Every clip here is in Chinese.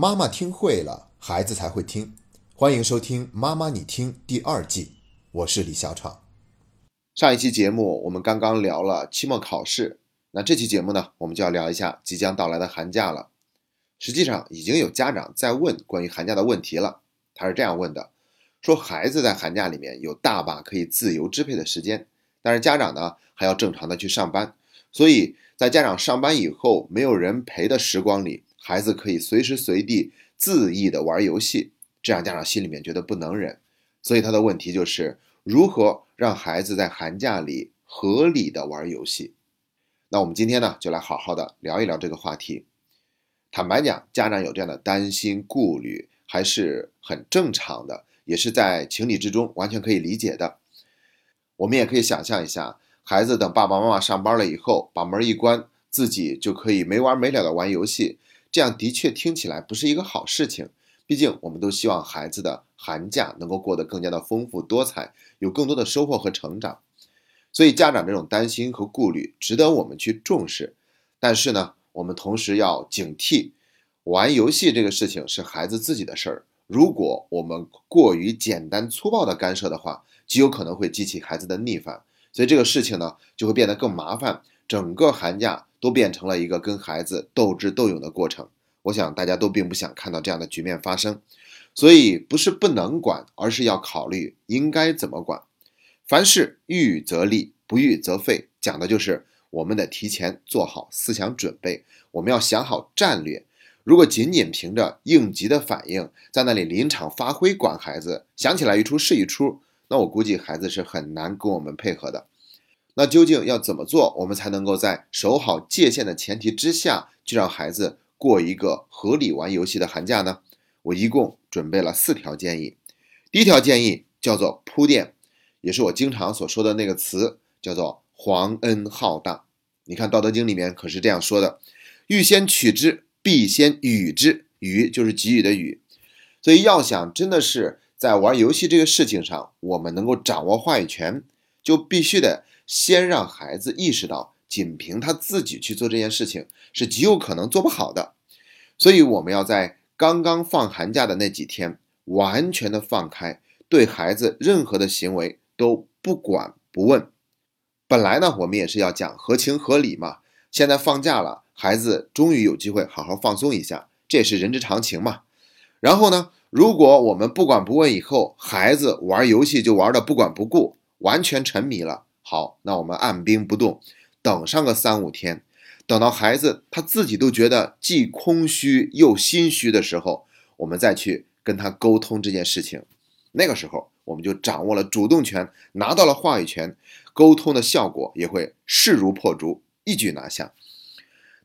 妈妈听会了，孩子才会听。欢迎收听《妈妈你听》第二季，我是李小闯。上一期节目我们刚刚聊了期末考试，那这期节目呢，我们就要聊一下即将到来的寒假了。实际上，已经有家长在问关于寒假的问题了。他是这样问的：说孩子在寒假里面有大把可以自由支配的时间，但是家长呢还要正常的去上班，所以在家长上班以后没有人陪的时光里。孩子可以随时随地恣意的玩游戏，这样家长心里面觉得不能忍，所以他的问题就是如何让孩子在寒假里合理的玩游戏。那我们今天呢，就来好好的聊一聊这个话题。坦白讲，家长有这样的担心顾虑还是很正常的，也是在情理之中，完全可以理解的。我们也可以想象一下，孩子等爸爸妈妈上班了以后，把门一关，自己就可以没完没了的玩游戏。这样的确听起来不是一个好事情，毕竟我们都希望孩子的寒假能够过得更加的丰富多彩，有更多的收获和成长。所以家长这种担心和顾虑值得我们去重视。但是呢，我们同时要警惕，玩游戏这个事情是孩子自己的事儿，如果我们过于简单粗暴的干涉的话，极有可能会激起孩子的逆反。所以这个事情呢，就会变得更麻烦。整个寒假。都变成了一个跟孩子斗智斗勇的过程，我想大家都并不想看到这样的局面发生，所以不是不能管，而是要考虑应该怎么管。凡事预则立，不预则废，讲的就是我们得提前做好思想准备，我们要想好战略。如果仅仅凭着应急的反应，在那里临场发挥管孩子，想起来一出是一出，那我估计孩子是很难跟我们配合的。那究竟要怎么做，我们才能够在守好界限的前提之下，去让孩子过一个合理玩游戏的寒假呢？我一共准备了四条建议。第一条建议叫做铺垫，也是我经常所说的那个词，叫做皇恩浩荡。你看《道德经》里面可是这样说的：“欲先取之，必先予之。”予就是给予的予。所以要想真的是在玩游戏这个事情上，我们能够掌握话语权，就必须得。先让孩子意识到，仅凭他自己去做这件事情是极有可能做不好的，所以我们要在刚刚放寒假的那几天，完全的放开，对孩子任何的行为都不管不问。本来呢，我们也是要讲合情合理嘛。现在放假了，孩子终于有机会好好放松一下，这也是人之常情嘛。然后呢，如果我们不管不问，以后孩子玩游戏就玩的不管不顾，完全沉迷了。好，那我们按兵不动，等上个三五天，等到孩子他自己都觉得既空虚又心虚的时候，我们再去跟他沟通这件事情。那个时候，我们就掌握了主动权，拿到了话语权，沟通的效果也会势如破竹，一举拿下。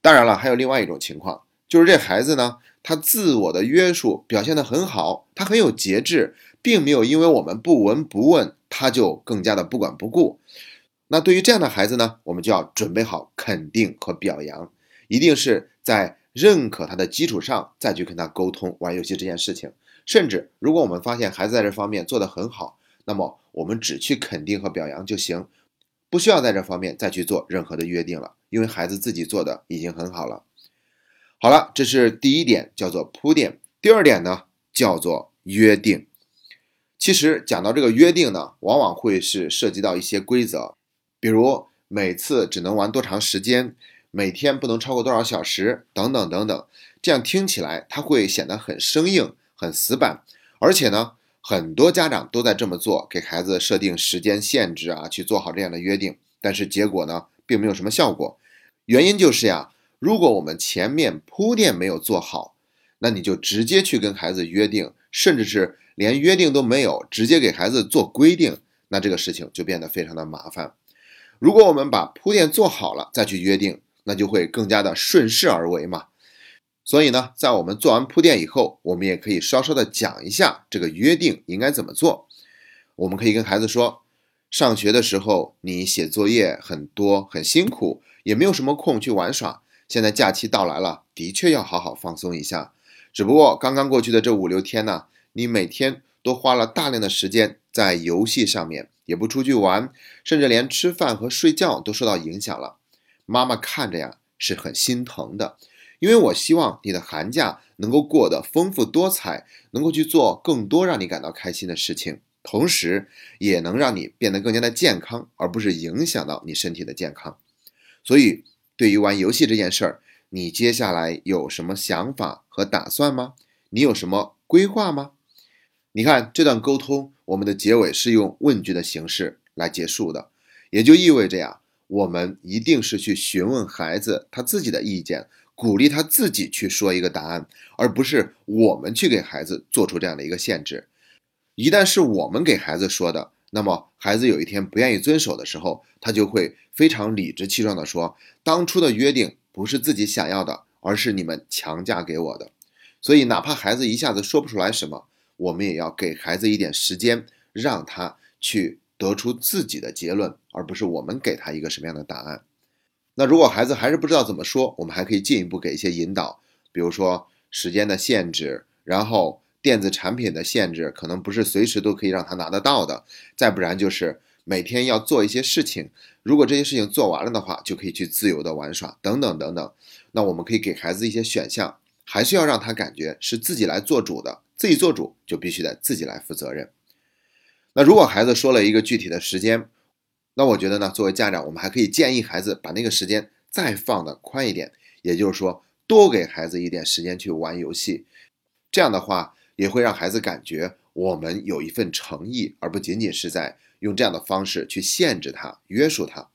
当然了，还有另外一种情况，就是这孩子呢，他自我的约束表现得很好，他很有节制，并没有因为我们不闻不问，他就更加的不管不顾。那对于这样的孩子呢，我们就要准备好肯定和表扬，一定是在认可他的基础上再去跟他沟通玩游戏这件事情。甚至如果我们发现孩子在这方面做得很好，那么我们只去肯定和表扬就行，不需要在这方面再去做任何的约定了，因为孩子自己做的已经很好了。好了，这是第一点，叫做铺垫。第二点呢，叫做约定。其实讲到这个约定呢，往往会是涉及到一些规则。比如每次只能玩多长时间，每天不能超过多少小时，等等等等，这样听起来它会显得很生硬、很死板。而且呢，很多家长都在这么做，给孩子设定时间限制啊，去做好这样的约定。但是结果呢，并没有什么效果。原因就是呀，如果我们前面铺垫没有做好，那你就直接去跟孩子约定，甚至是连约定都没有，直接给孩子做规定，那这个事情就变得非常的麻烦。如果我们把铺垫做好了，再去约定，那就会更加的顺势而为嘛。所以呢，在我们做完铺垫以后，我们也可以稍稍的讲一下这个约定应该怎么做。我们可以跟孩子说，上学的时候你写作业很多，很辛苦，也没有什么空去玩耍。现在假期到来了，的确要好好放松一下。只不过刚刚过去的这五六天呢，你每天都花了大量的时间在游戏上面。也不出去玩，甚至连吃饭和睡觉都受到影响了。妈妈看着呀是很心疼的，因为我希望你的寒假能够过得丰富多彩，能够去做更多让你感到开心的事情，同时也能让你变得更加的健康，而不是影响到你身体的健康。所以，对于玩游戏这件事儿，你接下来有什么想法和打算吗？你有什么规划吗？你看这段沟通，我们的结尾是用问句的形式来结束的，也就意味着呀，我们一定是去询问孩子他自己的意见。鼓励他自己去说一个答案，而不是我们去给孩子做出这样的一个限制。一旦是我们给孩子说的，那么孩子有一天不愿意遵守的时候，他就会非常理直气壮地说：“当初的约定不是自己想要的，而是你们强加给我的。”所以，哪怕孩子一下子说不出来什么，我们也要给孩子一点时间，让他去得出自己的结论，而不是我们给他一个什么样的答案。那如果孩子还是不知道怎么说，我们还可以进一步给一些引导，比如说时间的限制，然后电子产品的限制，可能不是随时都可以让他拿得到的。再不然就是每天要做一些事情，如果这些事情做完了的话，就可以去自由的玩耍，等等等等。那我们可以给孩子一些选项，还是要让他感觉是自己来做主的，自己做主就必须得自己来负责任。那如果孩子说了一个具体的时间，那我觉得呢，作为家长，我们还可以建议孩子把那个时间再放的宽一点，也就是说，多给孩子一点时间去玩游戏。这样的话，也会让孩子感觉我们有一份诚意，而不仅仅是在用这样的方式去限制他、约束他。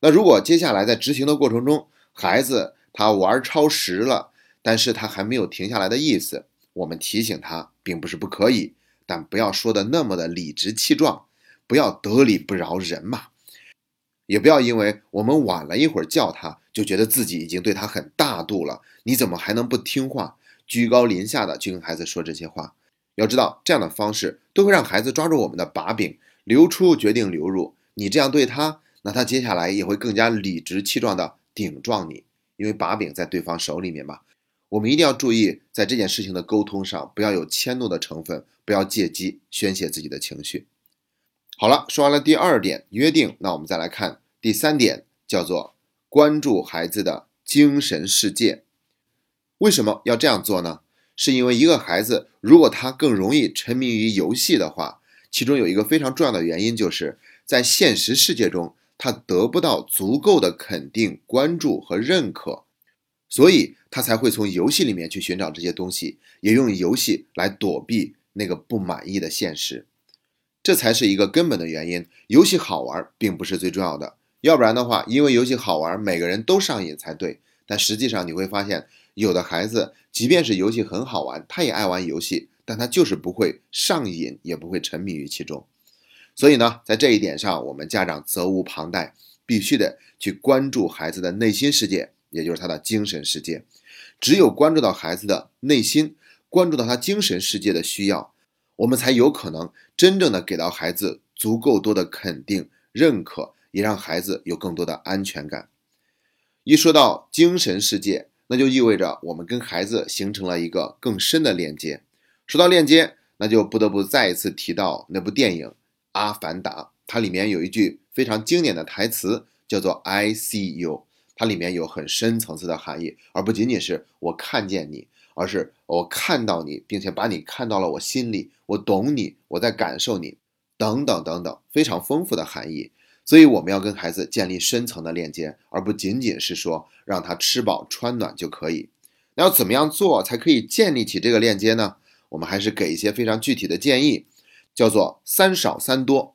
那如果接下来在执行的过程中，孩子他玩超时了，但是他还没有停下来的意思，我们提醒他，并不是不可以，但不要说的那么的理直气壮。不要得理不饶人嘛，也不要因为我们晚了一会儿叫他，就觉得自己已经对他很大度了。你怎么还能不听话？居高临下的去跟孩子说这些话，要知道这样的方式都会让孩子抓住我们的把柄，流出决定流入。你这样对他，那他接下来也会更加理直气壮的顶撞你，因为把柄在对方手里面嘛。我们一定要注意，在这件事情的沟通上，不要有迁怒的成分，不要借机宣泄自己的情绪。好了，说完了第二点约定，那我们再来看第三点，叫做关注孩子的精神世界。为什么要这样做呢？是因为一个孩子如果他更容易沉迷于游戏的话，其中有一个非常重要的原因，就是在现实世界中他得不到足够的肯定、关注和认可，所以他才会从游戏里面去寻找这些东西，也用游戏来躲避那个不满意的现实。这才是一个根本的原因。游戏好玩并不是最重要的，要不然的话，因为游戏好玩，每个人都上瘾才对。但实际上你会发现，有的孩子即便是游戏很好玩，他也爱玩游戏，但他就是不会上瘾，也不会沉迷于其中。所以呢，在这一点上，我们家长责无旁贷，必须得去关注孩子的内心世界，也就是他的精神世界。只有关注到孩子的内心，关注到他精神世界的需要。我们才有可能真正的给到孩子足够多的肯定、认可，也让孩子有更多的安全感。一说到精神世界，那就意味着我们跟孩子形成了一个更深的链接。说到链接，那就不得不再一次提到那部电影《阿凡达》，它里面有一句非常经典的台词，叫做 “I see you”，它里面有很深层次的含义，而不仅仅是我看见你。而是我看到你，并且把你看到了我心里，我懂你，我在感受你，等等等等，非常丰富的含义。所以我们要跟孩子建立深层的链接，而不仅仅是说让他吃饱穿暖就可以。那要怎么样做才可以建立起这个链接呢？我们还是给一些非常具体的建议，叫做三少三多，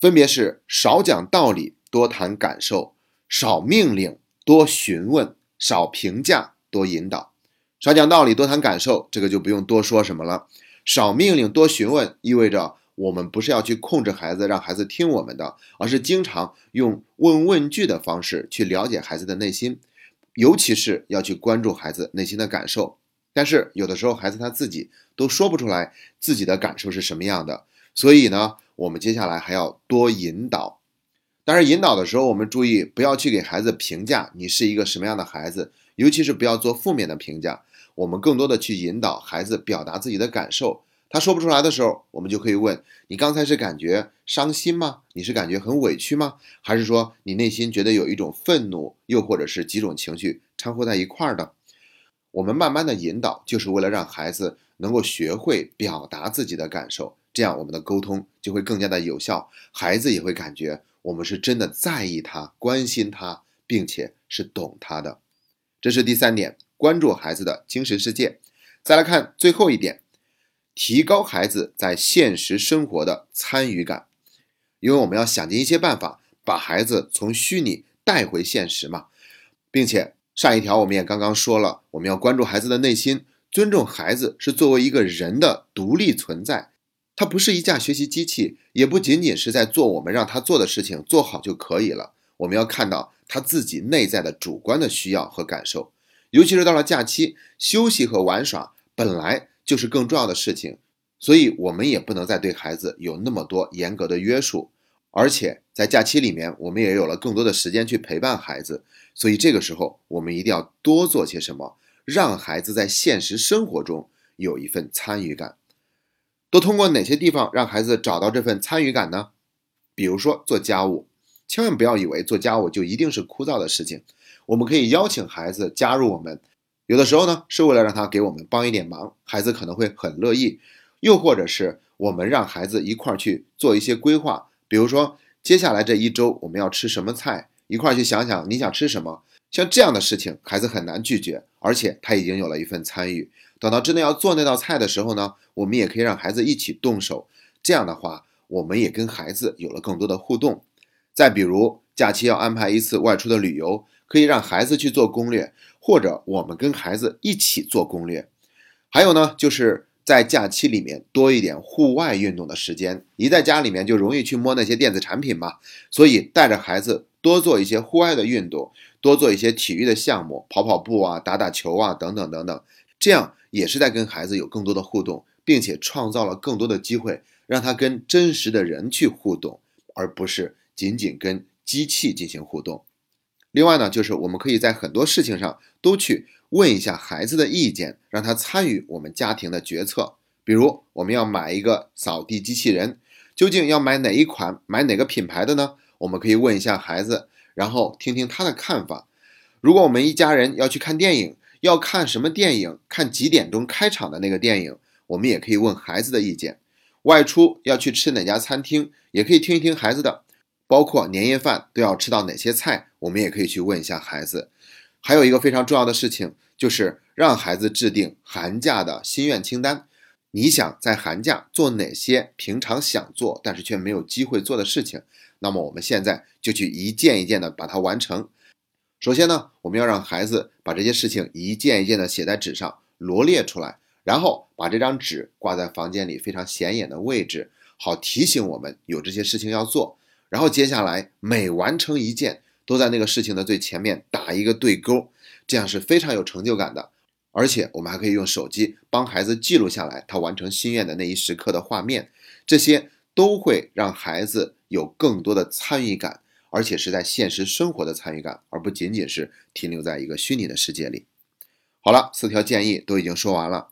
分别是少讲道理，多谈感受；少命令，多询问；少评价，多引导。少讲道理，多谈感受，这个就不用多说什么了。少命令，多询问，意味着我们不是要去控制孩子，让孩子听我们的，而是经常用问问句的方式去了解孩子的内心，尤其是要去关注孩子内心的感受。但是有的时候孩子他自己都说不出来自己的感受是什么样的，所以呢，我们接下来还要多引导。但是引导的时候，我们注意不要去给孩子评价你是一个什么样的孩子，尤其是不要做负面的评价。我们更多的去引导孩子表达自己的感受，他说不出来的时候，我们就可以问你：刚才是感觉伤心吗？你是感觉很委屈吗？还是说你内心觉得有一种愤怒，又或者是几种情绪掺和在一块儿的？我们慢慢的引导，就是为了让孩子能够学会表达自己的感受，这样我们的沟通就会更加的有效，孩子也会感觉我们是真的在意他、关心他，并且是懂他的。这是第三点，关注孩子的精神世界。再来看最后一点，提高孩子在现实生活的参与感，因为我们要想尽一切办法把孩子从虚拟带回现实嘛，并且。上一条我们也刚刚说了，我们要关注孩子的内心，尊重孩子是作为一个人的独立存在，它不是一架学习机器，也不仅仅是在做我们让他做的事情，做好就可以了。我们要看到他自己内在的主观的需要和感受，尤其是到了假期，休息和玩耍本来就是更重要的事情，所以我们也不能再对孩子有那么多严格的约束。而且在假期里面，我们也有了更多的时间去陪伴孩子，所以这个时候我们一定要多做些什么，让孩子在现实生活中有一份参与感。都通过哪些地方让孩子找到这份参与感呢？比如说做家务，千万不要以为做家务就一定是枯燥的事情，我们可以邀请孩子加入我们，有的时候呢是为了让他给我们帮一点忙，孩子可能会很乐意；又或者是我们让孩子一块儿去做一些规划。比如说，接下来这一周我们要吃什么菜，一块去想想你想吃什么。像这样的事情，孩子很难拒绝，而且他已经有了一份参与。等到真的要做那道菜的时候呢，我们也可以让孩子一起动手。这样的话，我们也跟孩子有了更多的互动。再比如，假期要安排一次外出的旅游，可以让孩子去做攻略，或者我们跟孩子一起做攻略。还有呢，就是。在假期里面多一点户外运动的时间，一在家里面就容易去摸那些电子产品嘛，所以带着孩子多做一些户外的运动，多做一些体育的项目，跑跑步啊，打打球啊，等等等等，这样也是在跟孩子有更多的互动，并且创造了更多的机会，让他跟真实的人去互动，而不是仅仅跟机器进行互动。另外呢，就是我们可以在很多事情上都去。问一下孩子的意见，让他参与我们家庭的决策。比如，我们要买一个扫地机器人，究竟要买哪一款，买哪个品牌的呢？我们可以问一下孩子，然后听听他的看法。如果我们一家人要去看电影，要看什么电影，看几点钟开场的那个电影，我们也可以问孩子的意见。外出要去吃哪家餐厅，也可以听一听孩子的。包括年夜饭都要吃到哪些菜，我们也可以去问一下孩子。还有一个非常重要的事情，就是让孩子制定寒假的心愿清单。你想在寒假做哪些平常想做但是却没有机会做的事情？那么我们现在就去一件一件的把它完成。首先呢，我们要让孩子把这些事情一件一件的写在纸上，罗列出来，然后把这张纸挂在房间里非常显眼的位置，好提醒我们有这些事情要做。然后接下来每完成一件。都在那个事情的最前面打一个对勾，这样是非常有成就感的。而且我们还可以用手机帮孩子记录下来他完成心愿的那一时刻的画面，这些都会让孩子有更多的参与感，而且是在现实生活的参与感，而不仅仅是停留在一个虚拟的世界里。好了，四条建议都已经说完了。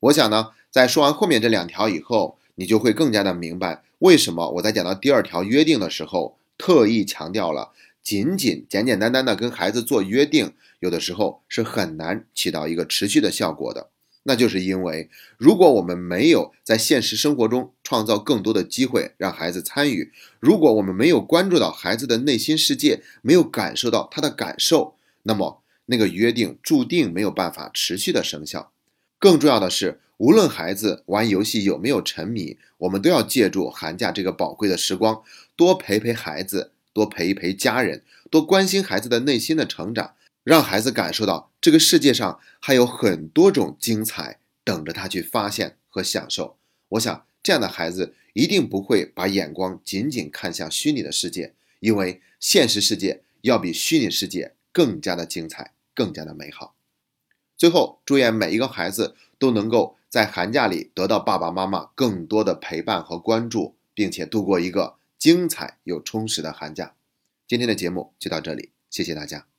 我想呢，在说完后面这两条以后，你就会更加的明白为什么我在讲到第二条约定的时候，特意强调了。仅仅简简单单的跟孩子做约定，有的时候是很难起到一个持续的效果的。那就是因为，如果我们没有在现实生活中创造更多的机会让孩子参与，如果我们没有关注到孩子的内心世界，没有感受到他的感受，那么那个约定注定没有办法持续的生效。更重要的是，无论孩子玩游戏有没有沉迷，我们都要借助寒假这个宝贵的时光，多陪陪孩子。多陪一陪家人，多关心孩子的内心的成长，让孩子感受到这个世界上还有很多种精彩等着他去发现和享受。我想，这样的孩子一定不会把眼光仅仅看向虚拟的世界，因为现实世界要比虚拟世界更加的精彩，更加的美好。最后，祝愿每一个孩子都能够在寒假里得到爸爸妈妈更多的陪伴和关注，并且度过一个。精彩又充实的寒假，今天的节目就到这里，谢谢大家。